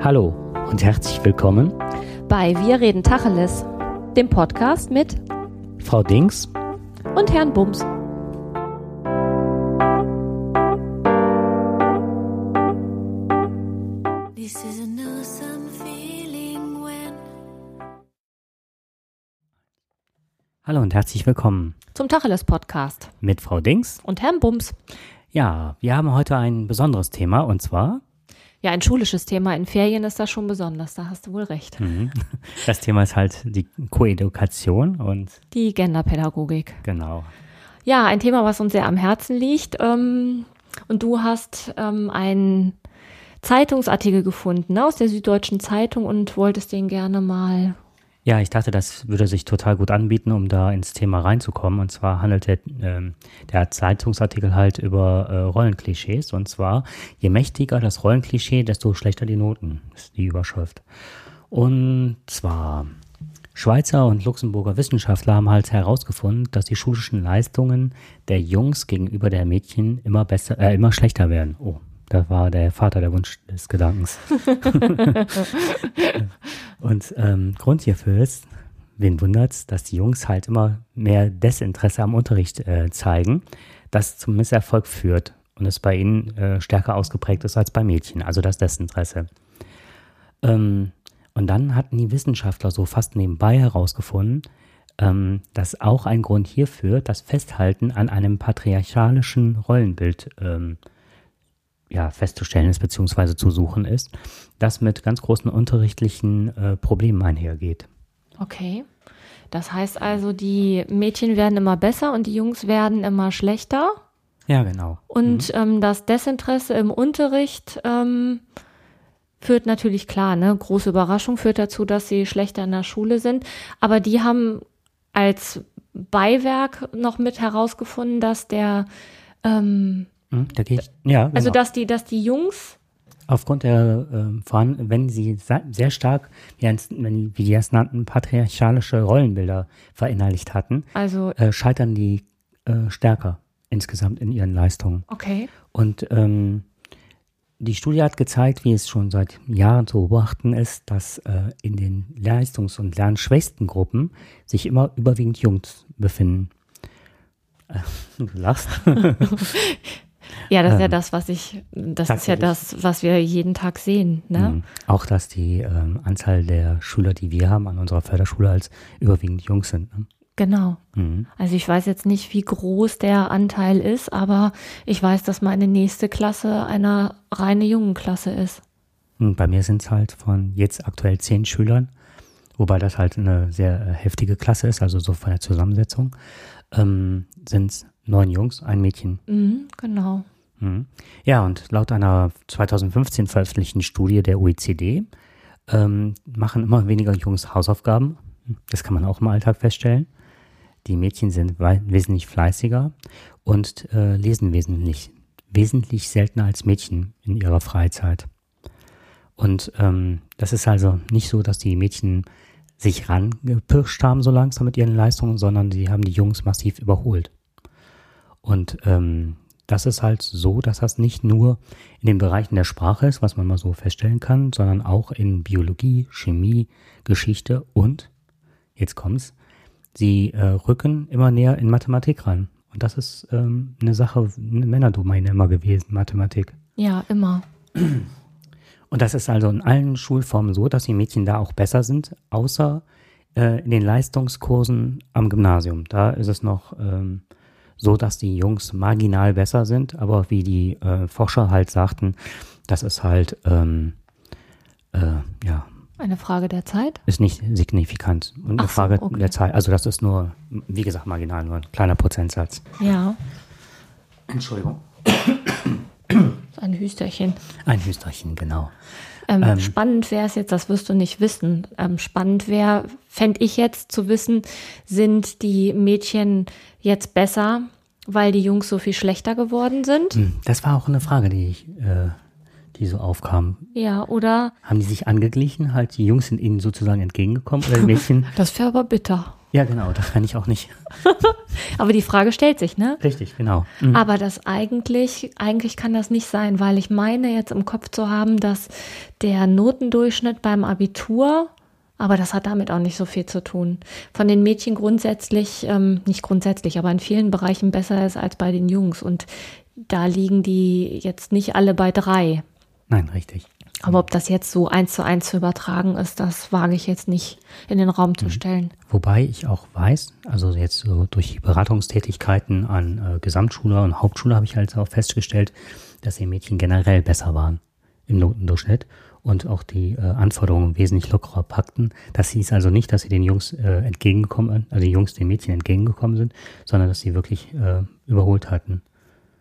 Hallo und herzlich willkommen bei Wir reden Tacheles, dem Podcast mit Frau Dings und Herrn Bums. Hallo und herzlich willkommen zum Tacheles Podcast mit Frau Dings und Herrn Bums. Ja, wir haben heute ein besonderes Thema und zwar ja, ein schulisches Thema. In Ferien ist das schon besonders, da hast du wohl recht. Mhm. Das Thema ist halt die Koedukation und die Genderpädagogik. Genau. Ja, ein Thema, was uns sehr am Herzen liegt. Ähm, und du hast ähm, einen Zeitungsartikel gefunden aus der Süddeutschen Zeitung und wolltest den gerne mal ja, ich dachte, das würde sich total gut anbieten, um da ins Thema reinzukommen. Und zwar handelt der, äh, der Zeitungsartikel halt über äh, Rollenklischees. Und zwar, je mächtiger das Rollenklischee, desto schlechter die Noten, ist die Überschrift. Und zwar, Schweizer und Luxemburger Wissenschaftler haben halt herausgefunden, dass die schulischen Leistungen der Jungs gegenüber der Mädchen immer besser, äh, immer schlechter werden. Oh, da war der Vater der Wunsch des Gedankens. und ähm, Grund hierfür ist, wen wundert's, dass die Jungs halt immer mehr Desinteresse am Unterricht äh, zeigen, das zum Misserfolg führt und es bei ihnen äh, stärker ausgeprägt ist als bei Mädchen, also das Desinteresse. Ähm, und dann hatten die Wissenschaftler so fast nebenbei herausgefunden, ähm, dass auch ein Grund hierfür das Festhalten an einem patriarchalischen Rollenbild ähm, ja, festzustellen ist, beziehungsweise zu suchen ist, das mit ganz großen unterrichtlichen äh, Problemen einhergeht. Okay. Das heißt also, die Mädchen werden immer besser und die Jungs werden immer schlechter. Ja, genau. Und mhm. ähm, das Desinteresse im Unterricht ähm, führt natürlich klar, ne, große Überraschung führt dazu, dass sie schlechter in der Schule sind. Aber die haben als Beiwerk noch mit herausgefunden, dass der ähm, hm, da gehe ich, ja. Genau. Also, dass die, dass die Jungs. Aufgrund der, äh, vor wenn sie sehr stark, wie, wenn, wie die es nannten, patriarchalische Rollenbilder verinnerlicht hatten, also, äh, scheitern die äh, stärker insgesamt in ihren Leistungen. Okay. Und ähm, die Studie hat gezeigt, wie es schon seit Jahren zu beobachten ist, dass äh, in den leistungs- und lernschwächsten Gruppen sich immer überwiegend Jungs befinden. Äh, du lachst. Ja, das ist ja ähm, das, was ich, das ist ja das, was wir jeden Tag sehen. Ne? Mhm. Auch, dass die ähm, Anzahl der Schüler, die wir haben an unserer Förderschule, als überwiegend Jungs sind. Ne? Genau. Mhm. Also ich weiß jetzt nicht, wie groß der Anteil ist, aber ich weiß, dass meine nächste Klasse eine reine Jungenklasse ist. Und bei mir sind es halt von jetzt aktuell zehn Schülern, wobei das halt eine sehr äh, heftige Klasse ist, also so von der Zusammensetzung, ähm, sind es neun Jungs, ein Mädchen. Mhm, genau. Mhm. Ja, und laut einer 2015 veröffentlichten Studie der OECD ähm, machen immer weniger Jungs Hausaufgaben. Das kann man auch im Alltag feststellen. Die Mädchen sind wesentlich fleißiger und äh, lesen wesentlich, wesentlich seltener als Mädchen in ihrer Freizeit. Und ähm, das ist also nicht so, dass die Mädchen sich rangepirscht haben so langsam mit ihren Leistungen, sondern sie haben die Jungs massiv überholt. Und ähm, das ist halt so, dass das nicht nur in den Bereichen der Sprache ist, was man mal so feststellen kann, sondern auch in Biologie, Chemie, Geschichte und, jetzt kommt's, sie äh, rücken immer näher in Mathematik ran. Und das ist ähm, eine Sache, eine Männerdomäne immer gewesen, Mathematik. Ja, immer. Und das ist also in allen Schulformen so, dass die Mädchen da auch besser sind, außer äh, in den Leistungskursen am Gymnasium. Da ist es noch ähm, so dass die Jungs marginal besser sind, aber wie die äh, Forscher halt sagten, das ist halt, ähm, äh, ja. Eine Frage der Zeit? Ist nicht signifikant. Und eine so, Frage okay. der Zeit. Also das ist nur, wie gesagt, marginal, nur ein kleiner Prozentsatz. Ja. Entschuldigung. Ein Hüsterchen. Ein Hüsterchen, genau. Ähm, ähm, spannend wäre es jetzt, das wirst du nicht wissen. Ähm, spannend wäre, fände ich jetzt zu wissen, sind die Mädchen jetzt besser, weil die Jungs so viel schlechter geworden sind? Hm, das war auch eine Frage, die ich, äh, die so aufkam. Ja, oder? Haben die sich angeglichen? Halt, die Jungs sind ihnen sozusagen entgegengekommen oder die Mädchen? das wäre aber bitter. Ja, genau, das kann ich auch nicht. Aber die Frage stellt sich, ne? Richtig, genau. Mhm. Aber das eigentlich, eigentlich kann das nicht sein, weil ich meine jetzt im Kopf zu haben, dass der Notendurchschnitt beim Abitur, aber das hat damit auch nicht so viel zu tun, von den Mädchen grundsätzlich, ähm, nicht grundsätzlich, aber in vielen Bereichen besser ist als bei den Jungs. Und da liegen die jetzt nicht alle bei drei. Nein, richtig. Aber ob das jetzt so eins zu eins zu übertragen ist, das wage ich jetzt nicht in den Raum zu mhm. stellen. Wobei ich auch weiß, also jetzt so durch die Beratungstätigkeiten an äh, Gesamtschule und Hauptschule habe ich halt auch festgestellt, dass die Mädchen generell besser waren im Notendurchschnitt und auch die äh, Anforderungen wesentlich lockerer packten. Das hieß also nicht, dass sie den Jungs äh, entgegengekommen, also die Jungs den Mädchen entgegengekommen sind, sondern dass sie wirklich äh, überholt hatten.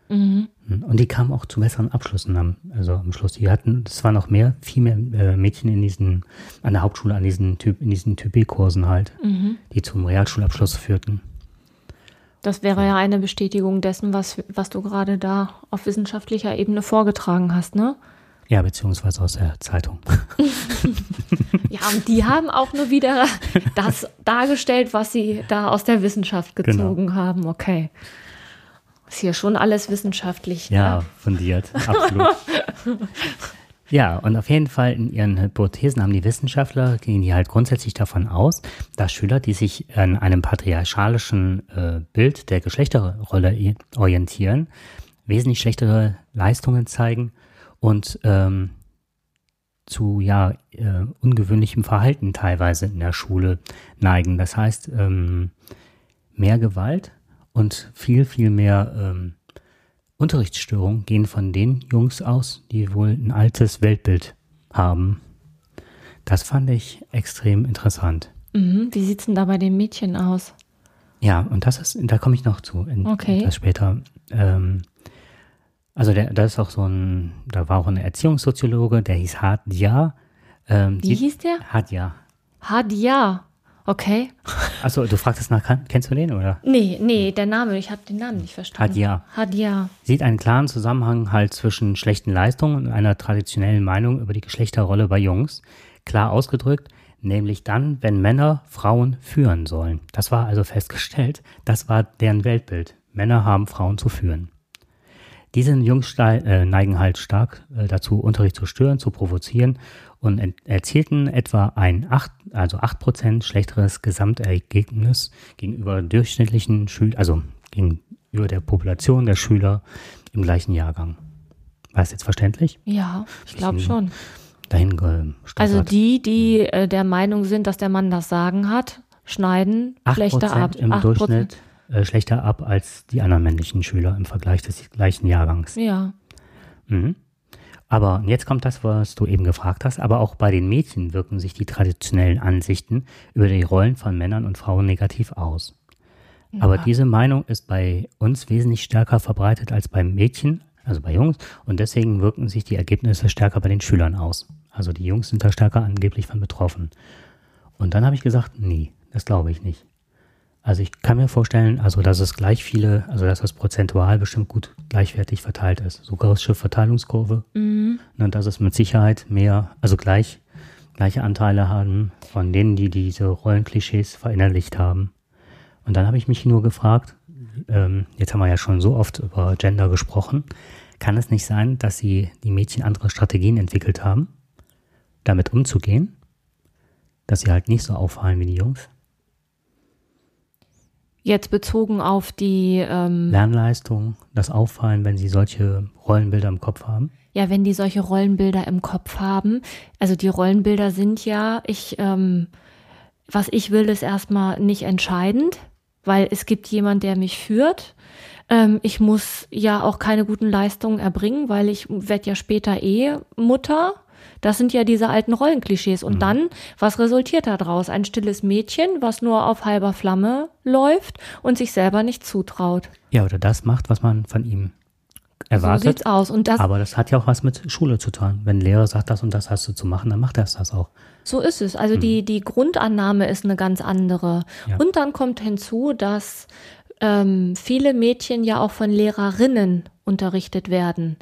Mhm. Und die kamen auch zu besseren Abschlüssen am, also am Schluss. Die hatten, das waren noch mehr, viel mehr äh, Mädchen in diesen, an der Hauptschule, an diesen Typ, in diesen Typ B-Kursen halt, mhm. die zum Realschulabschluss führten. Das wäre ja eine Bestätigung dessen, was, was du gerade da auf wissenschaftlicher Ebene vorgetragen hast, ne? Ja, beziehungsweise aus der Zeitung. ja, und die haben auch nur wieder das dargestellt, was sie da aus der Wissenschaft genau. gezogen genau. haben. Okay. Ist hier schon alles wissenschaftlich. Ja, ne? fundiert, absolut. ja, und auf jeden Fall in ihren Hypothesen haben die Wissenschaftler, gehen die halt grundsätzlich davon aus, dass Schüler, die sich an einem patriarchalischen äh, Bild der Geschlechterrolle orientieren, wesentlich schlechtere Leistungen zeigen und ähm, zu ja äh, ungewöhnlichem Verhalten teilweise in der Schule neigen. Das heißt, ähm, mehr Gewalt und viel, viel mehr ähm, Unterrichtsstörungen gehen von den Jungs aus, die wohl ein altes Weltbild haben. Das fand ich extrem interessant. Mhm. Wie sieht es denn da bei den Mädchen aus? Ja, und das ist, da komme ich noch zu, in, okay. etwas später. Ähm, also der, da ist auch so ein, da war auch ein Erziehungssoziologe, der hieß Hadja. Ähm, Wie hieß der? Hadja. Hadja. Okay. Achso, du fragtest nach, kennst du den, oder? Nee, nee, der Name, ich habe den Namen nicht verstanden. Hadia. Hadia. Sieht einen klaren Zusammenhang halt zwischen schlechten Leistungen und einer traditionellen Meinung über die Geschlechterrolle bei Jungs. Klar ausgedrückt, nämlich dann, wenn Männer Frauen führen sollen. Das war also festgestellt, das war deren Weltbild. Männer haben Frauen zu führen. Diese Jungs äh, neigen halt stark äh, dazu, Unterricht zu stören, zu provozieren und erzielten etwa ein 8, also 8% schlechteres Gesamtergebnis gegenüber durchschnittlichen Schülern, also gegenüber der Population der Schüler im gleichen Jahrgang. War es jetzt verständlich? Ja, ich glaube schon. Dahin also die, die äh, der Meinung sind, dass der Mann das Sagen hat, schneiden schlechter ab. Im 8%. Durchschnitt äh, schlechter ab als die anderen männlichen Schüler im Vergleich des gleichen Jahrgangs. Ja. Mhm. Aber jetzt kommt das, was du eben gefragt hast, aber auch bei den Mädchen wirken sich die traditionellen Ansichten über die Rollen von Männern und Frauen negativ aus. Ja. Aber diese Meinung ist bei uns wesentlich stärker verbreitet als beim Mädchen, also bei Jungs, und deswegen wirken sich die Ergebnisse stärker bei den Schülern aus. Also die Jungs sind da stärker angeblich von betroffen. Und dann habe ich gesagt, nee, das glaube ich nicht. Also ich kann mir vorstellen, also dass es gleich viele, also dass das prozentual bestimmt gut gleichwertig verteilt ist. So gaußsche Verteilungskurve. Mhm. Und dass es mit Sicherheit mehr, also gleich, gleiche Anteile haben von denen, die diese Rollenklischees verinnerlicht haben. Und dann habe ich mich nur gefragt, ähm, jetzt haben wir ja schon so oft über Gender gesprochen, kann es nicht sein, dass sie die Mädchen andere Strategien entwickelt haben, damit umzugehen, dass sie halt nicht so auffallen wie die Jungs? Jetzt bezogen auf die ähm, Lernleistung, das Auffallen, wenn Sie solche Rollenbilder im Kopf haben? Ja, wenn die solche Rollenbilder im Kopf haben. Also die Rollenbilder sind ja, ich, ähm, was ich will, ist erstmal nicht entscheidend, weil es gibt jemand, der mich führt. Ähm, ich muss ja auch keine guten Leistungen erbringen, weil ich werde ja später eh Mutter das sind ja diese alten Rollenklischees. Und mhm. dann, was resultiert daraus? Ein stilles Mädchen, was nur auf halber Flamme läuft und sich selber nicht zutraut. Ja, oder das macht, was man von ihm erwartet. So sieht's aus. Und das, Aber das hat ja auch was mit Schule zu tun. Wenn ein Lehrer sagt, das und das hast du zu machen, dann macht er das auch. So ist es. Also mhm. die, die Grundannahme ist eine ganz andere. Ja. Und dann kommt hinzu, dass ähm, viele Mädchen ja auch von Lehrerinnen unterrichtet werden,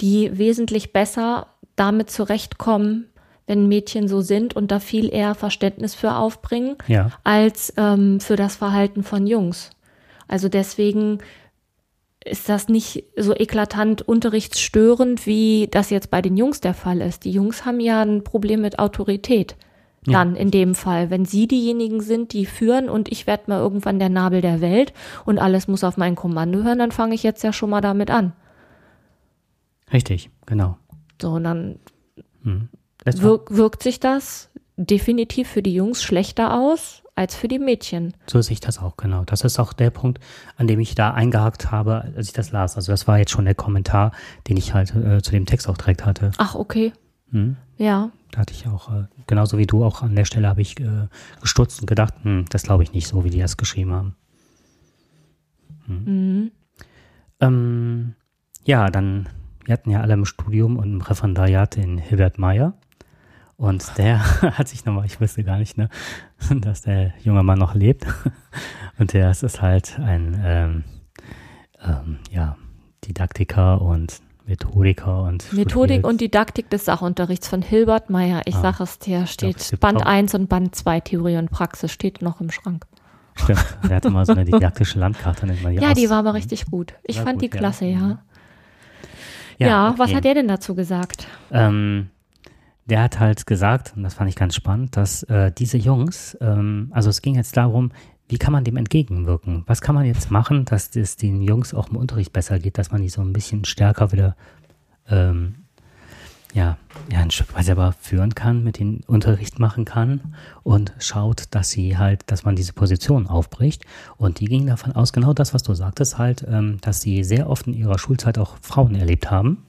die wesentlich besser damit zurechtkommen, wenn Mädchen so sind und da viel eher Verständnis für aufbringen, ja. als ähm, für das Verhalten von Jungs. Also deswegen ist das nicht so eklatant unterrichtsstörend, wie das jetzt bei den Jungs der Fall ist. Die Jungs haben ja ein Problem mit Autorität. Dann ja. in dem Fall, wenn sie diejenigen sind, die führen und ich werde mal irgendwann der Nabel der Welt und alles muss auf mein Kommando hören, dann fange ich jetzt ja schon mal damit an. Richtig, genau. So, und dann hm. wirk wirkt sich das definitiv für die Jungs schlechter aus als für die Mädchen. So sehe ich das auch, genau. Das ist auch der Punkt, an dem ich da eingehakt habe, als ich das las. Also das war jetzt schon der Kommentar, den ich halt äh, zu dem Text auch direkt hatte. Ach, okay. Hm? Ja. Da hatte ich auch, äh, genauso wie du auch an der Stelle, habe ich äh, gestutzt und gedacht, hm, das glaube ich nicht so, wie die das geschrieben haben. Hm. Mhm. Ähm, ja, dann, wir hatten ja alle im Studium und im Referendariat den Hilbert Meyer. Und der hat sich nochmal, ich wusste gar nicht, ne, dass der junge Mann noch lebt. Und der ist halt ein, ähm, ähm, ja, Didaktiker und Methodiker und Methodik und Didaktik des Sachunterrichts von Hilbert Meyer. Ich ah, sage es dir, steht glaub, Band 1 und Band 2 Theorie und Praxis steht noch im Schrank. Stimmt, der hatte mal so eine didaktische Landkarte. Nennt man ja, die war aber richtig gut. Ich fand gut, die klasse, ja. Ja, ja, ja okay. was hat er denn dazu gesagt? Ähm, der hat halt gesagt, und das fand ich ganz spannend, dass äh, diese Jungs, ähm, also es ging jetzt darum, wie kann man dem entgegenwirken? Was kann man jetzt machen, dass es den Jungs auch im Unterricht besser geht, dass man die so ein bisschen stärker wieder ähm, ja, ja, ein Stück weit selber führen kann, mit den Unterricht machen kann und schaut, dass sie halt, dass man diese Position aufbricht. Und die gingen davon aus, genau das, was du sagtest, halt, ähm, dass sie sehr oft in ihrer Schulzeit auch Frauen erlebt haben,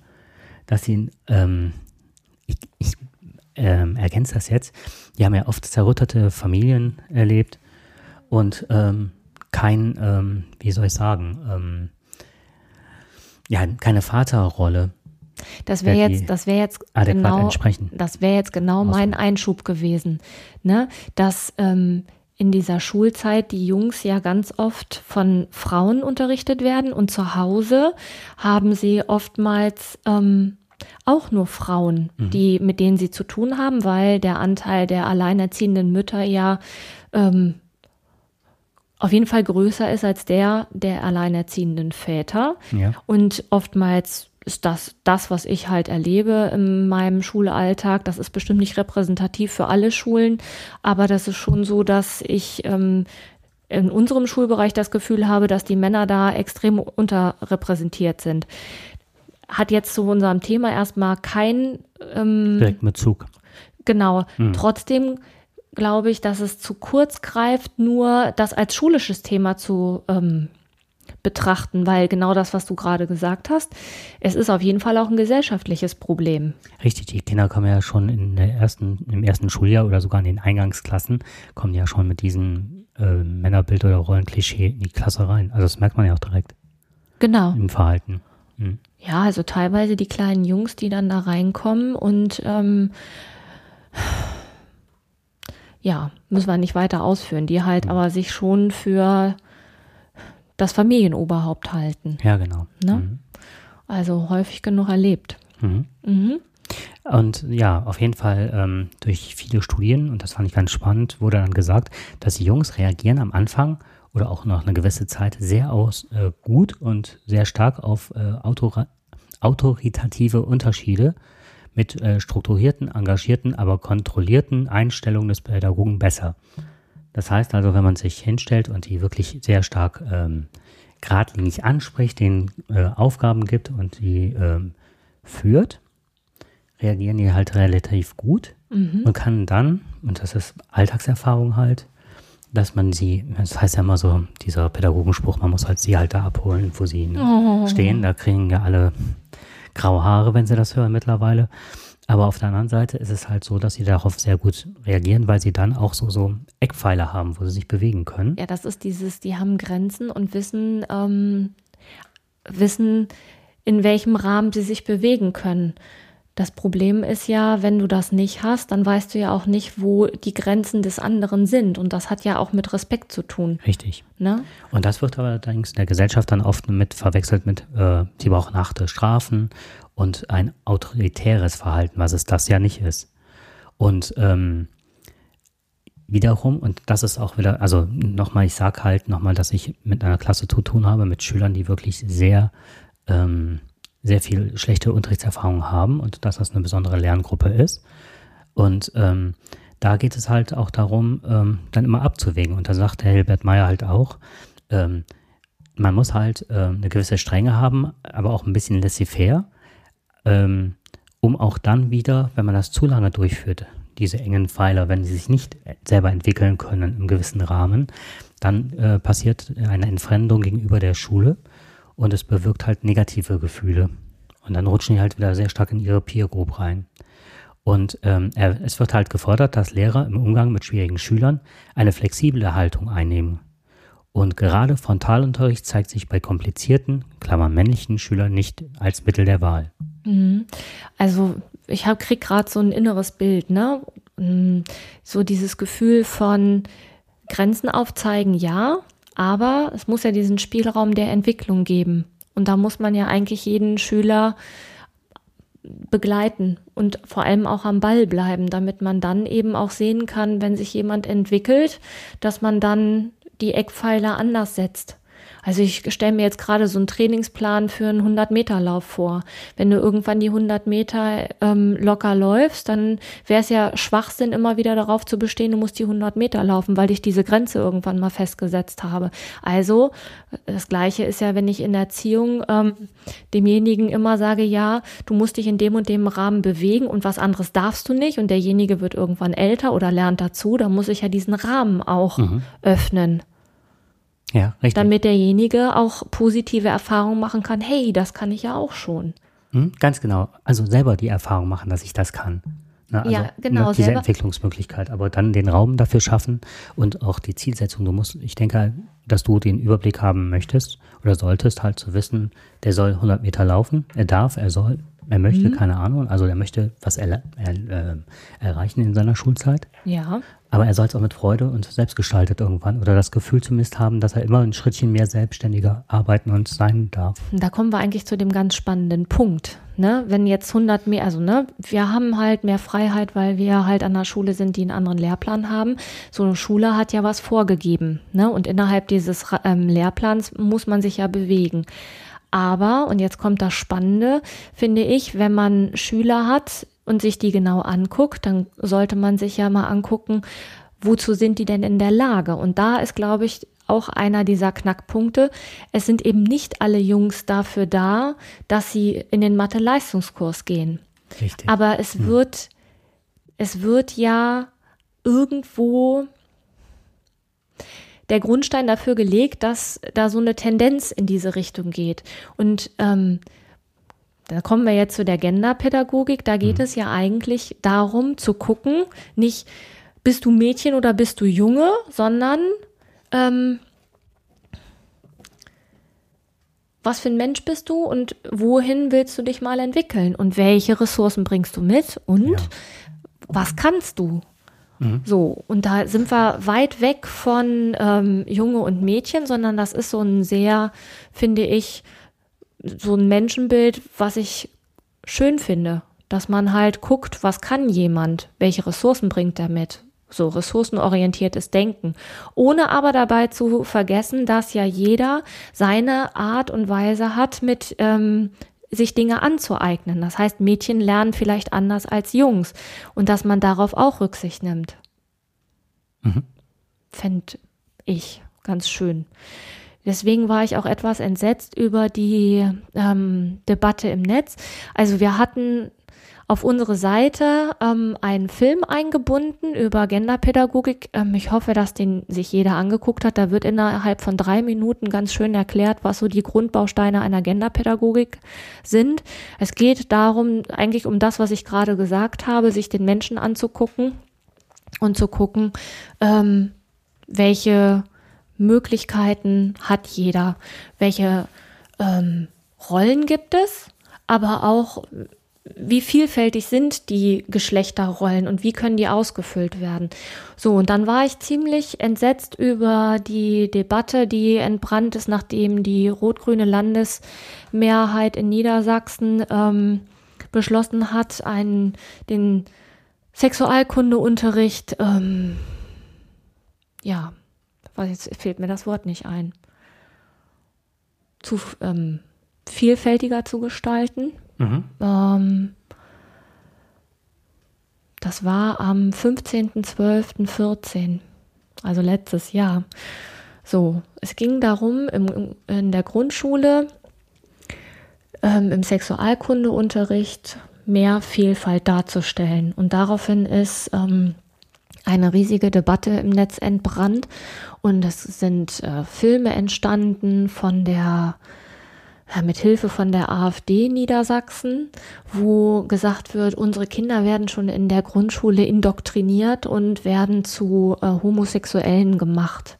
dass sie, ähm, ich, ich ähm, ergänzt das jetzt. Die haben ja oft zerrüttete Familien erlebt und ähm, kein, ähm, wie soll ich sagen, ähm, ja, keine Vaterrolle. Das wäre jetzt, das wäre jetzt genau, das wäre jetzt genau mein Einschub gewesen, ne? Dass ähm, in dieser Schulzeit die Jungs ja ganz oft von Frauen unterrichtet werden und zu Hause haben sie oftmals ähm, auch nur Frauen, mhm. die, mit denen sie zu tun haben, weil der Anteil der alleinerziehenden Mütter ja ähm, auf jeden Fall größer ist als der der alleinerziehenden Väter. Ja. Und oftmals ist das das, was ich halt erlebe in meinem Schulalltag. Das ist bestimmt nicht repräsentativ für alle Schulen, aber das ist schon so, dass ich ähm, in unserem Schulbereich das Gefühl habe, dass die Männer da extrem unterrepräsentiert sind hat jetzt zu unserem Thema erstmal keinen ähm, direkten Bezug. Genau. Hm. Trotzdem glaube ich, dass es zu kurz greift, nur das als schulisches Thema zu ähm, betrachten, weil genau das, was du gerade gesagt hast, es ist auf jeden Fall auch ein gesellschaftliches Problem. Richtig, die Kinder kommen ja schon in der ersten, im ersten Schuljahr oder sogar in den Eingangsklassen, kommen ja schon mit diesem äh, Männerbild oder Rollenklischee in die Klasse rein. Also das merkt man ja auch direkt. Genau. Im Verhalten. Hm. Ja, also teilweise die kleinen Jungs, die dann da reinkommen und ähm, ja, müssen wir nicht weiter ausführen, die halt mhm. aber sich schon für das Familienoberhaupt halten. Ja, genau. Ne? Mhm. Also häufig genug erlebt. Mhm. Mhm. Und ja, auf jeden Fall ähm, durch viele Studien, und das fand ich ganz spannend, wurde dann gesagt, dass die Jungs reagieren am Anfang oder auch nach einer gewissen Zeit sehr aus, äh, gut und sehr stark auf äh, autora autoritative Unterschiede mit äh, strukturierten, engagierten, aber kontrollierten Einstellungen des Pädagogen besser. Das heißt also, wenn man sich hinstellt und die wirklich sehr stark ähm, geradlinig anspricht, den äh, Aufgaben gibt und die ähm, führt, reagieren die halt relativ gut mhm. und kann dann, und das ist Alltagserfahrung halt, dass man sie, das heißt ja immer so, dieser Pädagogenspruch, man muss halt sie halt da abholen, wo sie oh. stehen. Da kriegen ja alle graue Haare, wenn sie das hören mittlerweile. Aber auf der anderen Seite ist es halt so, dass sie darauf sehr gut reagieren, weil sie dann auch so, so Eckpfeiler haben, wo sie sich bewegen können. Ja, das ist dieses, die haben Grenzen und wissen, ähm, wissen, in welchem Rahmen sie sich bewegen können. Das Problem ist ja, wenn du das nicht hast, dann weißt du ja auch nicht, wo die Grenzen des anderen sind. Und das hat ja auch mit Respekt zu tun. Richtig. Ne? Und das wird allerdings in der Gesellschaft dann oft mit verwechselt mit, äh, sie brauchen harte Strafen und ein autoritäres Verhalten, was es das ja nicht ist. Und ähm, wiederum, und das ist auch wieder, also nochmal, ich sage halt nochmal, dass ich mit einer Klasse zu tun habe, mit Schülern, die wirklich sehr, ähm, sehr viel schlechte Unterrichtserfahrung haben und dass das eine besondere Lerngruppe ist. Und ähm, da geht es halt auch darum, ähm, dann immer abzuwägen. Und da sagt der Hilbert Meyer halt auch, ähm, man muss halt äh, eine gewisse Strenge haben, aber auch ein bisschen laissez-faire, ähm, um auch dann wieder, wenn man das zu lange durchführt, diese engen Pfeiler, wenn sie sich nicht selber entwickeln können im gewissen Rahmen, dann äh, passiert eine Entfremdung gegenüber der Schule und es bewirkt halt negative Gefühle. Und dann rutschen die halt wieder sehr stark in ihre Peer Group rein. Und ähm, es wird halt gefordert, dass Lehrer im Umgang mit schwierigen Schülern eine flexible Haltung einnehmen. Und gerade Frontalunterricht zeigt sich bei komplizierten, Klammern männlichen Schülern nicht als Mittel der Wahl. Mhm. Also ich hab, krieg gerade so ein inneres Bild, ne? Mm, so dieses Gefühl von Grenzen aufzeigen, ja, aber es muss ja diesen Spielraum der Entwicklung geben. Und da muss man ja eigentlich jeden Schüler begleiten und vor allem auch am Ball bleiben, damit man dann eben auch sehen kann, wenn sich jemand entwickelt, dass man dann die Eckpfeiler anders setzt. Also ich stelle mir jetzt gerade so einen Trainingsplan für einen 100-Meter-Lauf vor. Wenn du irgendwann die 100 Meter ähm, locker läufst, dann wäre es ja Schwachsinn, immer wieder darauf zu bestehen, du musst die 100 Meter laufen, weil ich diese Grenze irgendwann mal festgesetzt habe. Also das Gleiche ist ja, wenn ich in der Erziehung ähm, demjenigen immer sage, ja, du musst dich in dem und dem Rahmen bewegen und was anderes darfst du nicht und derjenige wird irgendwann älter oder lernt dazu, dann muss ich ja diesen Rahmen auch mhm. öffnen. Ja, richtig. Damit derjenige auch positive Erfahrungen machen kann, hey, das kann ich ja auch schon. Hm, ganz genau. Also selber die Erfahrung machen, dass ich das kann. Ne, also, ja, genau. Ne, diese selber. Entwicklungsmöglichkeit, aber dann den Raum dafür schaffen und auch die Zielsetzung. Du musst, ich denke, dass du den Überblick haben möchtest oder solltest, halt zu wissen, der soll 100 Meter laufen, er darf, er soll, er möchte, mhm. keine Ahnung, also er möchte was er, er, äh, erreichen in seiner Schulzeit. Ja. Aber er soll es auch mit Freude und selbstgestaltet irgendwann oder das Gefühl zumindest haben, dass er immer ein Schrittchen mehr selbstständiger arbeiten und sein darf. Da kommen wir eigentlich zu dem ganz spannenden Punkt. Ne? Wenn jetzt 100 mehr, also ne, wir haben halt mehr Freiheit, weil wir halt an der Schule sind, die einen anderen Lehrplan haben. So eine Schule hat ja was vorgegeben. Ne? Und innerhalb dieses ähm, Lehrplans muss man sich ja bewegen. Aber, und jetzt kommt das Spannende, finde ich, wenn man Schüler hat, und sich die genau anguckt, dann sollte man sich ja mal angucken, wozu sind die denn in der Lage? Und da ist, glaube ich, auch einer dieser Knackpunkte. Es sind eben nicht alle Jungs dafür da, dass sie in den Mathe-Leistungskurs gehen. Richtig. Aber es hm. wird, es wird ja irgendwo der Grundstein dafür gelegt, dass da so eine Tendenz in diese Richtung geht. Und ähm, da kommen wir jetzt zu der Genderpädagogik. Da geht mhm. es ja eigentlich darum zu gucken, nicht bist du Mädchen oder bist du Junge, sondern ähm, was für ein Mensch bist du und wohin willst du dich mal entwickeln und welche Ressourcen bringst du mit und ja. was kannst du? Mhm. So, und da sind wir weit weg von ähm, Junge und Mädchen, sondern das ist so ein sehr, finde ich, so ein Menschenbild, was ich schön finde, dass man halt guckt, was kann jemand, welche Ressourcen bringt er mit, so ressourcenorientiertes Denken, ohne aber dabei zu vergessen, dass ja jeder seine Art und Weise hat, mit ähm, sich Dinge anzueignen. Das heißt, Mädchen lernen vielleicht anders als Jungs und dass man darauf auch Rücksicht nimmt. Mhm. Fände ich ganz schön. Deswegen war ich auch etwas entsetzt über die ähm, Debatte im Netz. Also wir hatten auf unsere Seite ähm, einen Film eingebunden über Genderpädagogik. Ähm, ich hoffe, dass den sich jeder angeguckt hat. Da wird innerhalb von drei Minuten ganz schön erklärt, was so die Grundbausteine einer Genderpädagogik sind. Es geht darum, eigentlich um das, was ich gerade gesagt habe, sich den Menschen anzugucken und zu gucken, ähm, welche Möglichkeiten hat jeder, welche ähm, Rollen gibt es, aber auch wie vielfältig sind die Geschlechterrollen und wie können die ausgefüllt werden. So, und dann war ich ziemlich entsetzt über die Debatte, die entbrannt ist, nachdem die rot-grüne Landesmehrheit in Niedersachsen ähm, beschlossen hat, einen, den Sexualkundeunterricht ähm, ja, was jetzt fehlt mir das Wort nicht ein, zu ähm, vielfältiger zu gestalten. Mhm. Ähm, das war am 15.12.14, also letztes Jahr. So, es ging darum, im, in der Grundschule, ähm, im Sexualkundeunterricht mehr Vielfalt darzustellen. Und daraufhin ist ähm, eine riesige Debatte im Netz entbrannt und es sind äh, Filme entstanden von der mit Hilfe von der AfD Niedersachsen, wo gesagt wird, unsere Kinder werden schon in der Grundschule indoktriniert und werden zu äh, Homosexuellen gemacht.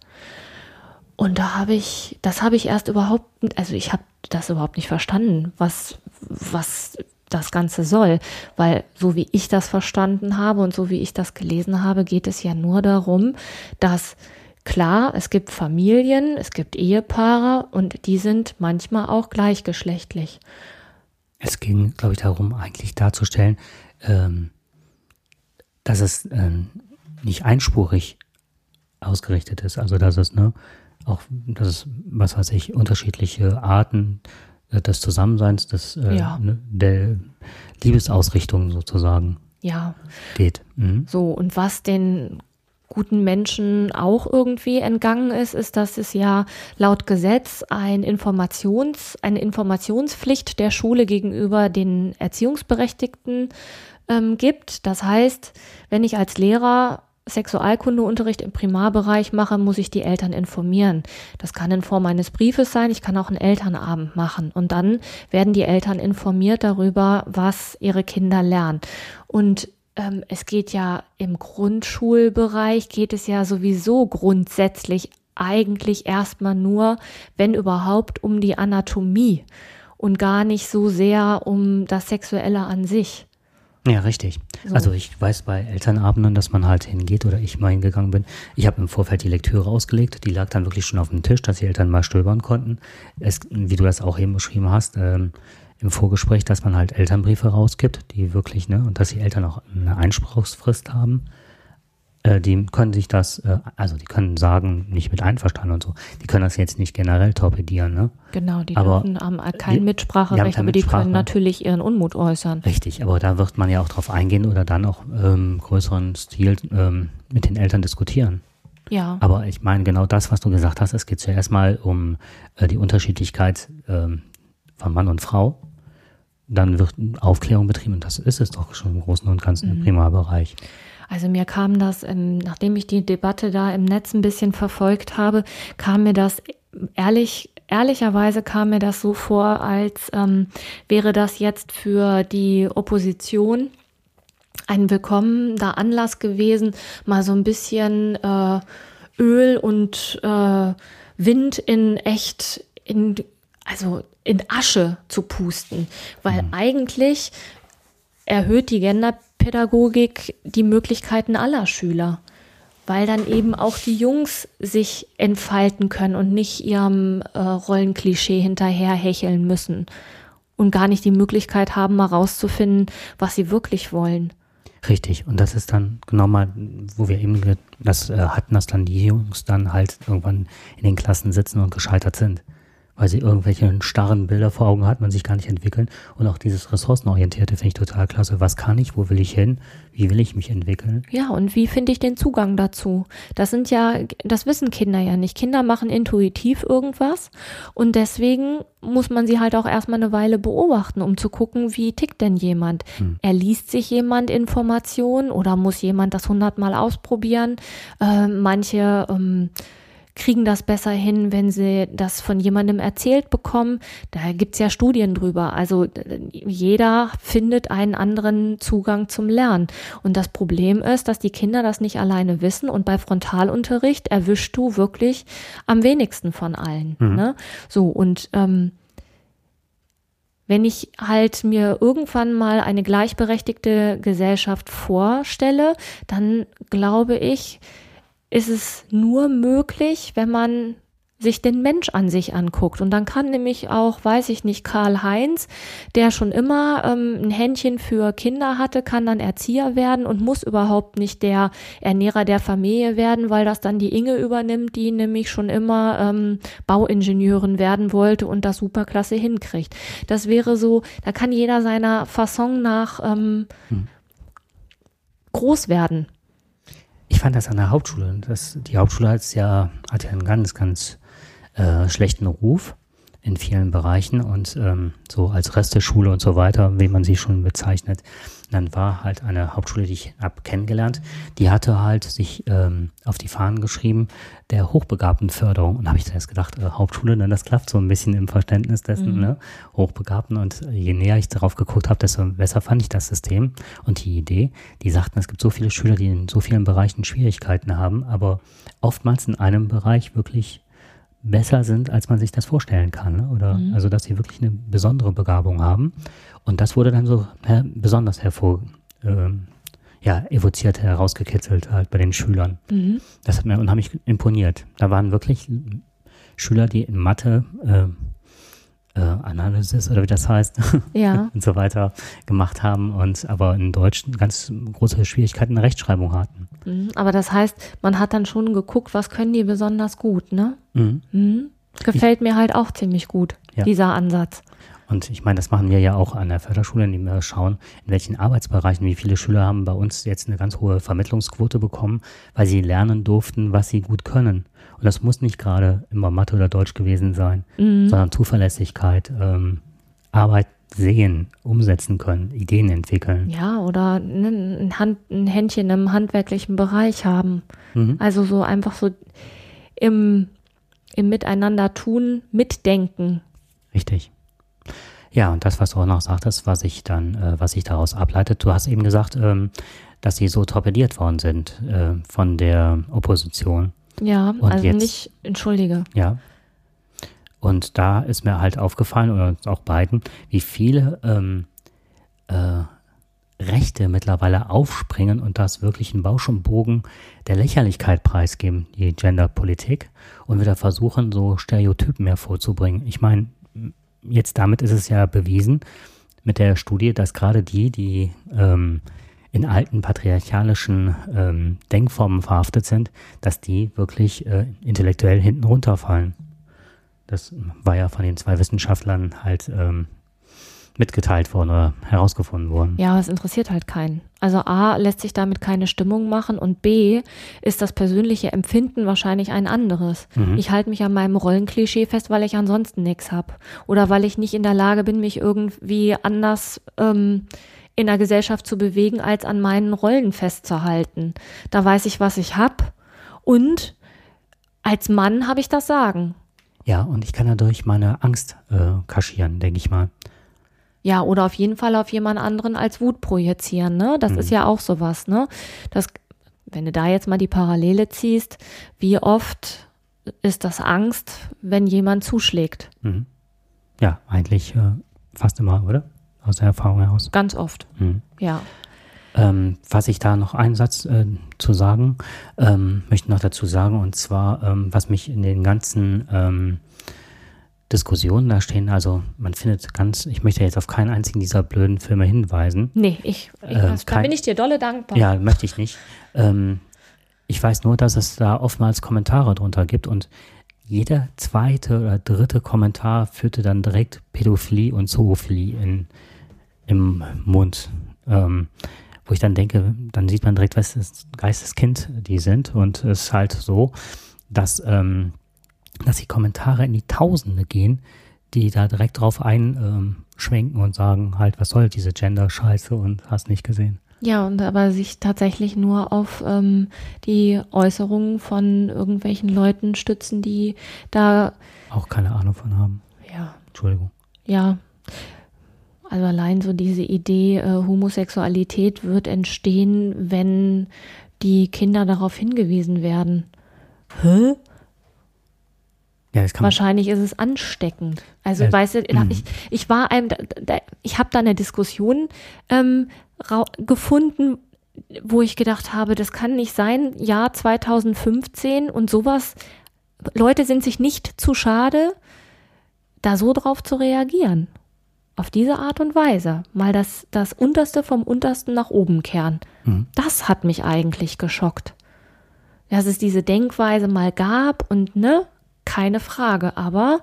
Und da habe ich, das habe ich erst überhaupt, also ich habe das überhaupt nicht verstanden, was, was das Ganze soll, weil so wie ich das verstanden habe und so wie ich das gelesen habe, geht es ja nur darum, dass Klar, es gibt Familien, es gibt Ehepaare und die sind manchmal auch gleichgeschlechtlich. Es ging, glaube ich, darum, eigentlich darzustellen, ähm, dass es ähm, nicht einspurig ausgerichtet ist. Also dass es ne, auch, dass es, was weiß ich, unterschiedliche Arten äh, des Zusammenseins, des, äh, ja. ne, der Liebesausrichtung sozusagen ja. geht. Mhm. So, und was den guten Menschen auch irgendwie entgangen ist, ist, dass es ja laut Gesetz ein Informations, eine Informationspflicht der Schule gegenüber den Erziehungsberechtigten ähm, gibt. Das heißt, wenn ich als Lehrer Sexualkundeunterricht im Primarbereich mache, muss ich die Eltern informieren. Das kann in Form eines Briefes sein, ich kann auch einen Elternabend machen. Und dann werden die Eltern informiert darüber, was ihre Kinder lernen. Und ähm, es geht ja im Grundschulbereich, geht es ja sowieso grundsätzlich eigentlich erstmal nur, wenn überhaupt, um die Anatomie und gar nicht so sehr um das Sexuelle an sich. Ja, richtig. So. Also ich weiß bei Elternabenden, dass man halt hingeht oder ich mal hingegangen bin. Ich habe im Vorfeld die Lektüre ausgelegt, die lag dann wirklich schon auf dem Tisch, dass die Eltern mal stöbern konnten. Es, wie du das auch eben beschrieben hast, ähm, im Vorgespräch, dass man halt Elternbriefe rausgibt, die wirklich, ne, und dass die Eltern auch eine Einspruchsfrist haben. Äh, die können sich das, äh, also die können sagen, nicht mit einverstanden und so. Die können das jetzt nicht generell torpedieren, ne? Genau, die aber dürfen, haben kein Mitspracherecht, aber die können natürlich ihren Unmut äußern. Richtig, aber da wird man ja auch drauf eingehen oder dann auch ähm, größeren Stil ähm, mit den Eltern diskutieren. Ja. Aber ich meine, genau das, was du gesagt hast, es geht zuerst mal um äh, die Unterschiedlichkeit ähm, von Mann und Frau dann wird Aufklärung betrieben und das ist es doch schon im Großen und Ganzen mhm. im Primarbereich. Also mir kam das, ähm, nachdem ich die Debatte da im Netz ein bisschen verfolgt habe, kam mir das ehrlich, ehrlicherweise kam mir das so vor, als ähm, wäre das jetzt für die Opposition ein willkommener Anlass gewesen, mal so ein bisschen äh, Öl und äh, Wind in echt in also in Asche zu pusten, weil mhm. eigentlich erhöht die Genderpädagogik die Möglichkeiten aller Schüler, weil dann eben auch die Jungs sich entfalten können und nicht ihrem äh, Rollenklischee hinterher hecheln müssen. Und gar nicht die Möglichkeit haben, mal rauszufinden, was sie wirklich wollen. Richtig, und das ist dann genau mal, wo wir eben das äh, hatten, dass dann die Jungs dann halt irgendwann in den Klassen sitzen und gescheitert sind weil sie irgendwelche starren Bilder vor Augen hat, man sich gar nicht entwickeln. Und auch dieses Ressourcenorientierte finde ich total klasse. Was kann ich? Wo will ich hin? Wie will ich mich entwickeln? Ja, und wie finde ich den Zugang dazu? Das sind ja, das wissen Kinder ja nicht. Kinder machen intuitiv irgendwas und deswegen muss man sie halt auch erstmal eine Weile beobachten, um zu gucken, wie tickt denn jemand? Hm. Erliest sich jemand Informationen oder muss jemand das hundertmal ausprobieren? Äh, manche ähm, kriegen das besser hin, wenn sie das von jemandem erzählt bekommen. Da gibt's ja Studien drüber. Also jeder findet einen anderen Zugang zum Lernen. Und das Problem ist, dass die Kinder das nicht alleine wissen und bei Frontalunterricht erwischst du wirklich am wenigsten von allen. Mhm. Ne? So, und ähm, wenn ich halt mir irgendwann mal eine gleichberechtigte Gesellschaft vorstelle, dann glaube ich, ist es nur möglich, wenn man sich den Mensch an sich anguckt. Und dann kann nämlich auch, weiß ich nicht, Karl Heinz, der schon immer ähm, ein Händchen für Kinder hatte, kann dann Erzieher werden und muss überhaupt nicht der Ernährer der Familie werden, weil das dann die Inge übernimmt, die nämlich schon immer ähm, Bauingenieurin werden wollte und das superklasse hinkriegt. Das wäre so, da kann jeder seiner Fasson nach ähm, hm. groß werden. Ich fand das an der Hauptschule. Das, die Hauptschule hat ja, hat ja einen ganz, ganz äh, schlechten Ruf in vielen Bereichen und ähm, so als Resteschule und so weiter, wie man sie schon bezeichnet. dann war halt eine Hauptschule, die ich habe kennengelernt, die hatte halt sich ähm, auf die Fahnen geschrieben, der Hochbegabtenförderung. Und habe ich zuerst gedacht, äh, Hauptschule, dann das klappt so ein bisschen im Verständnis dessen, mhm. ne? Hochbegabten. Und je näher ich darauf geguckt habe, desto besser fand ich das System und die Idee. Die sagten, es gibt so viele Schüler, die in so vielen Bereichen Schwierigkeiten haben, aber oftmals in einem Bereich wirklich besser sind, als man sich das vorstellen kann. Ne? Oder mhm. also, dass sie wirklich eine besondere Begabung haben. Und das wurde dann so her besonders hervor, ähm, ja, evoziert, herausgekitzelt halt bei den Schülern. Mhm. Das hat mir unheimlich imponiert. Da waren wirklich Schüler, die in Mathe äh, äh, Analysis oder wie das heißt ja. und so weiter gemacht haben und aber in Deutsch ganz große Schwierigkeiten in der Rechtschreibung hatten. Mhm, aber das heißt, man hat dann schon geguckt, was können die besonders gut, ne? Mhm. Mhm. Gefällt ich, mir halt auch ziemlich gut, ja. dieser Ansatz. Und ich meine, das machen wir ja auch an der Förderschule, indem wir schauen, in welchen Arbeitsbereichen, wie viele Schüler haben bei uns jetzt eine ganz hohe Vermittlungsquote bekommen, weil sie lernen durften, was sie gut können. Und das muss nicht gerade immer Mathe oder Deutsch gewesen sein, mhm. sondern Zuverlässigkeit, ähm, Arbeit sehen, umsetzen können, Ideen entwickeln. Ja, oder ein, Hand, ein Händchen im handwerklichen Bereich haben. Mhm. Also so einfach so im, im Miteinander tun, mitdenken. Richtig. Ja, und das, was du auch noch sagtest, was ich dann, äh, was sich daraus ableitet, du hast eben gesagt, ähm, dass sie so torpediert worden sind äh, von der Opposition. Ja, und also jetzt, nicht, entschuldige. Ja. Und da ist mir halt aufgefallen, oder auch beiden, wie viele ähm, äh, Rechte mittlerweile aufspringen und das wirklich einen Bausch und Bogen der Lächerlichkeit preisgeben, die Genderpolitik, und wieder versuchen, so Stereotypen hervorzubringen. Ich meine, jetzt damit ist es ja bewiesen mit der Studie, dass gerade die, die ähm, in alten patriarchalischen ähm, Denkformen verhaftet sind, dass die wirklich äh, intellektuell hinten runterfallen. Das war ja von den zwei Wissenschaftlern halt ähm, mitgeteilt worden oder herausgefunden worden. Ja, es interessiert halt keinen. Also A lässt sich damit keine Stimmung machen und B ist das persönliche Empfinden wahrscheinlich ein anderes. Mhm. Ich halte mich an meinem Rollenklischee fest, weil ich ansonsten nichts habe. Oder weil ich nicht in der Lage bin, mich irgendwie anders ähm, in der Gesellschaft zu bewegen, als an meinen Rollen festzuhalten. Da weiß ich, was ich habe und als Mann habe ich das Sagen. Ja, und ich kann dadurch meine Angst äh, kaschieren, denke ich mal. Ja, oder auf jeden Fall auf jemand anderen als Wut projizieren, ne? Das mhm. ist ja auch sowas, ne? Das, wenn du da jetzt mal die Parallele ziehst, wie oft ist das Angst, wenn jemand zuschlägt? Mhm. Ja, eigentlich äh, fast immer, oder? Aus der Erfahrung heraus. Ganz oft, mhm. ja. Ähm, was ich da noch einen Satz äh, zu sagen, ähm, möchte noch dazu sagen, und zwar, ähm, was mich in den ganzen ähm, Diskussionen da stehen. Also man findet ganz, ich möchte jetzt auf keinen einzigen dieser blöden Filme hinweisen. Nee, ich, ich äh, da bin ich dir dolle dankbar. Ja, möchte ich nicht. Ähm, ich weiß nur, dass es da oftmals Kommentare drunter gibt und jeder zweite oder dritte Kommentar führte dann direkt Pädophilie und Zoophilie in, im Mund. Ähm, wo ich dann denke, dann sieht man direkt, was das Geisteskind die sind. Und es ist halt so, dass ähm, dass die Kommentare in die Tausende gehen, die da direkt drauf einschwenken ähm, und sagen halt, was soll diese Gender-Scheiße und hast nicht gesehen. Ja, und aber sich tatsächlich nur auf ähm, die Äußerungen von irgendwelchen Leuten stützen, die da auch keine Ahnung von haben. Ja. Entschuldigung. Ja. Also allein so diese Idee, äh, Homosexualität wird entstehen, wenn die Kinder darauf hingewiesen werden. Hä? Ja, Wahrscheinlich ist es ansteckend. Also, ja, weißt du, mhm. ich, ich war einem, ich habe da eine Diskussion ähm, gefunden, wo ich gedacht habe, das kann nicht sein, Jahr 2015 und sowas Leute sind sich nicht zu schade, da so drauf zu reagieren. Auf diese Art und Weise. Mal das, das Unterste vom Untersten nach oben kehren. Mhm. Das hat mich eigentlich geschockt. Dass es diese Denkweise mal gab und ne, keine Frage. Aber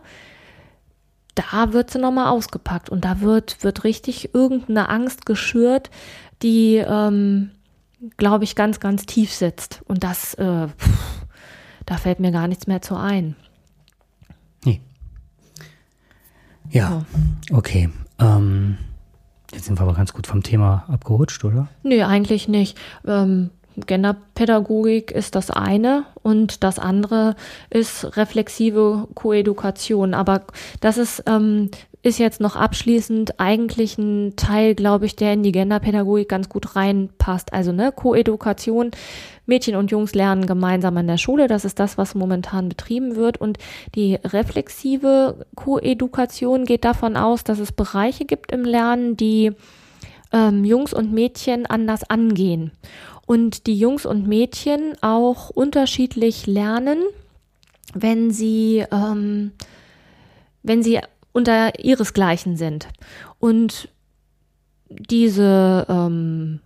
da wird sie nochmal ausgepackt und da wird, wird richtig irgendeine Angst geschürt, die, ähm, glaube ich, ganz, ganz tief sitzt. Und das, äh, pff, da fällt mir gar nichts mehr zu ein. Nee. Ja, so. okay. Ähm, jetzt sind wir aber ganz gut vom Thema abgerutscht, oder? Nee, eigentlich nicht. Ähm, Genderpädagogik ist das eine und das andere ist reflexive Koedukation. Aber das ist, ähm, ist jetzt noch abschließend eigentlich ein Teil, glaube ich, der in die Genderpädagogik ganz gut reinpasst. Also ne, Koedukation, Mädchen und Jungs lernen gemeinsam an der Schule, das ist das, was momentan betrieben wird. Und die reflexive Koedukation geht davon aus, dass es Bereiche gibt im Lernen, die ähm, Jungs und Mädchen anders angehen und die Jungs und Mädchen auch unterschiedlich lernen, wenn sie, ähm, wenn sie unter ihresgleichen sind. Und diese ähm,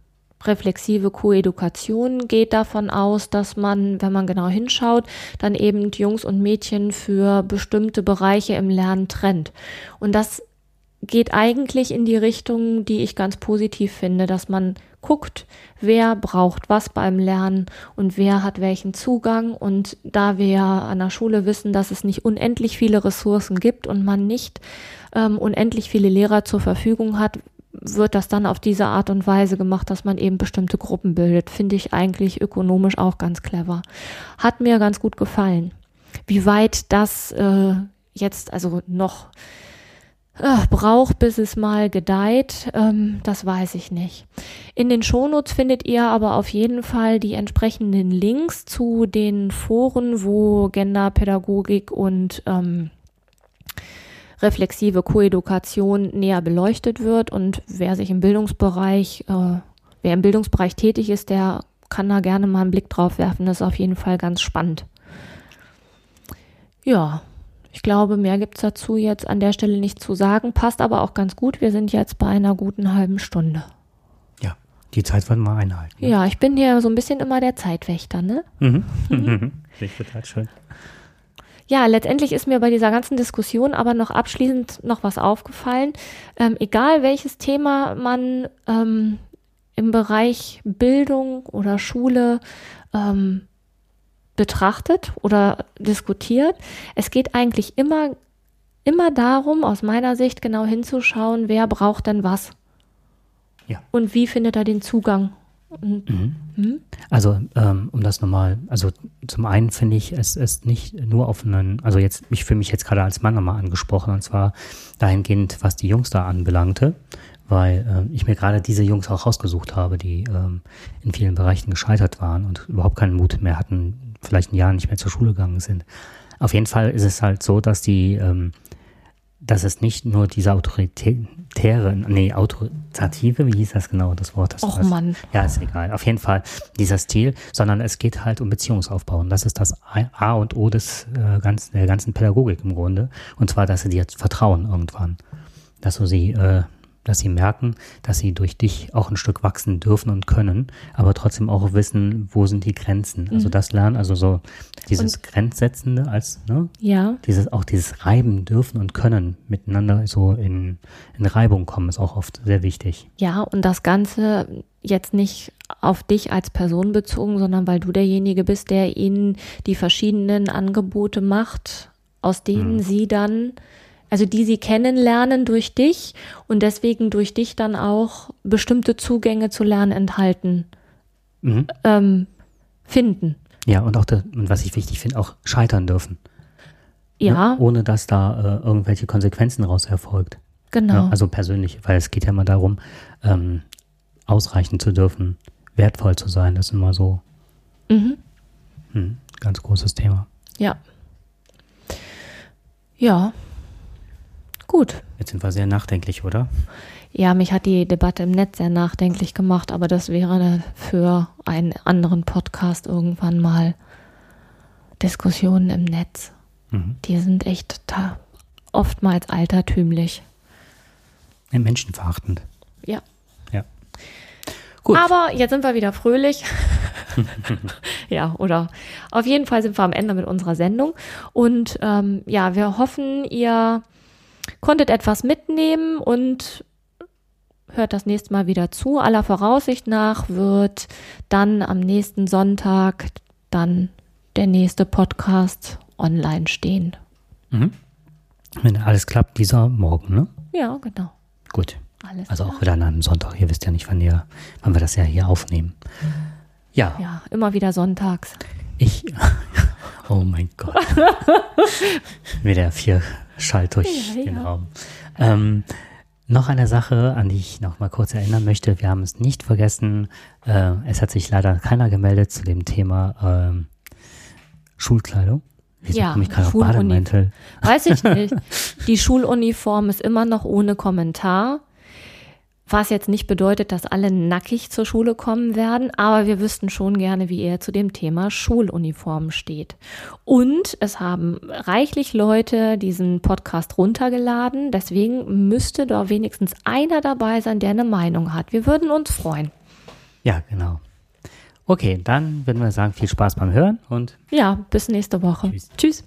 reflexive Koedukation geht davon aus, dass man, wenn man genau hinschaut, dann eben Jungs und Mädchen für bestimmte Bereiche im Lernen trennt. Und das geht eigentlich in die Richtung, die ich ganz positiv finde, dass man guckt, wer braucht was beim Lernen und wer hat welchen Zugang. Und da wir an der Schule wissen, dass es nicht unendlich viele Ressourcen gibt und man nicht ähm, unendlich viele Lehrer zur Verfügung hat, wird das dann auf diese Art und Weise gemacht, dass man eben bestimmte Gruppen bildet. Finde ich eigentlich ökonomisch auch ganz clever. Hat mir ganz gut gefallen. Wie weit das äh, jetzt also noch braucht, bis es mal gedeiht, ähm, das weiß ich nicht. In den Shownotes findet ihr aber auf jeden Fall die entsprechenden Links zu den Foren, wo Genderpädagogik und ähm, reflexive Koedukation näher beleuchtet wird. Und wer sich im Bildungsbereich, äh, wer im Bildungsbereich tätig ist, der kann da gerne mal einen Blick drauf werfen. Das ist auf jeden Fall ganz spannend. Ja, ich glaube, mehr gibt es dazu jetzt an der Stelle nicht zu sagen. Passt aber auch ganz gut. Wir sind jetzt bei einer guten halben Stunde. Ja, die Zeit wollen wir einhalten. Ne? Ja, ich bin hier so ein bisschen immer der Zeitwächter, ne? Mhm. mhm. Ich total schön. Ja, letztendlich ist mir bei dieser ganzen Diskussion aber noch abschließend noch was aufgefallen. Ähm, egal welches Thema man ähm, im Bereich Bildung oder Schule ähm, betrachtet oder diskutiert. Es geht eigentlich immer, immer darum, aus meiner Sicht genau hinzuschauen, wer braucht denn was. Ja. Und wie findet er den Zugang? Und, mhm. hm? Also, ähm, um das nochmal, also zum einen finde ich, es ist nicht nur auf einen, also jetzt, ich fühle mich jetzt gerade als Mann nochmal angesprochen, und zwar dahingehend, was die Jungs da anbelangte, weil äh, ich mir gerade diese Jungs auch rausgesucht habe, die ähm, in vielen Bereichen gescheitert waren und überhaupt keinen Mut mehr hatten, vielleicht ein Jahr nicht mehr zur Schule gegangen sind. Auf jeden Fall ist es halt so, dass die, ähm, dass es nicht nur diese autoritäre, nee, autoritative, wie hieß das genau, das Wort? Das Och das, Mann. Ja, ist egal. Auf jeden Fall dieser Stil, sondern es geht halt um Beziehungsaufbau. Und das ist das A und O des äh, ganzen, der ganzen Pädagogik im Grunde. Und zwar, dass sie dir vertrauen irgendwann. Dass du sie äh, dass sie merken, dass sie durch dich auch ein Stück wachsen dürfen und können, aber trotzdem auch wissen, wo sind die Grenzen. Also mhm. das Lernen, also so dieses und, Grenzsetzende als, ne? Ja. Dieses, auch dieses Reiben dürfen und können miteinander so in, in Reibung kommen, ist auch oft sehr wichtig. Ja, und das Ganze jetzt nicht auf dich als Person bezogen, sondern weil du derjenige bist, der ihnen die verschiedenen Angebote macht, aus denen mhm. sie dann also die sie kennenlernen durch dich und deswegen durch dich dann auch bestimmte Zugänge zu Lernen enthalten, mhm. ähm, finden. Ja, und auch, das, was ich wichtig finde, auch scheitern dürfen. Ja. Ne? Ohne dass da äh, irgendwelche Konsequenzen raus erfolgt. Genau. Ja, also persönlich, weil es geht ja immer darum, ähm, ausreichen zu dürfen, wertvoll zu sein. Das ist immer so mhm. hm, ganz großes Thema. Ja. Ja. Gut. Jetzt sind wir sehr nachdenklich, oder? Ja, mich hat die Debatte im Netz sehr nachdenklich gemacht, aber das wäre für einen anderen Podcast irgendwann mal Diskussionen im Netz. Mhm. Die sind echt oftmals altertümlich. Menschenverachtend. Ja. Ja. Gut. Aber jetzt sind wir wieder fröhlich. ja, oder auf jeden Fall sind wir am Ende mit unserer Sendung. Und ähm, ja, wir hoffen, ihr konntet etwas mitnehmen und hört das nächste Mal wieder zu. Aller Voraussicht nach wird dann am nächsten Sonntag dann der nächste Podcast online stehen. Mhm. Wenn alles klappt, dieser morgen, ne? Ja, genau. Gut. Alles Also klar. auch wieder an einem Sonntag. Ihr wisst ja nicht, wann, ihr, wann wir das ja hier aufnehmen. Ja, Ja, immer wieder sonntags. ich. Oh mein Gott. wieder vier Schalt durch Ja, den ja. Raum. Ähm, noch eine Sache, an die ich noch mal kurz erinnern möchte. Wir haben es nicht vergessen. Äh, es hat sich leider keiner gemeldet zu dem Thema ähm, Schulkleidung. Wieso Ja, komme ich gerade auf Schuluni. Bademantel? Weiß ich nicht. Die Schuluniform ist immer noch ohne Kommentar. Was jetzt nicht bedeutet, dass alle nackig zur Schule kommen werden, aber wir wüssten schon gerne, wie er zu dem Thema Schuluniform steht. Und es haben reichlich Leute diesen Podcast runtergeladen, deswegen müsste da wenigstens einer dabei sein, der eine Meinung hat. Wir würden uns freuen. Ja, genau. Okay, dann würden wir sagen, viel Spaß beim Hören und Ja, bis nächste Woche. Tschüss. Tschüss.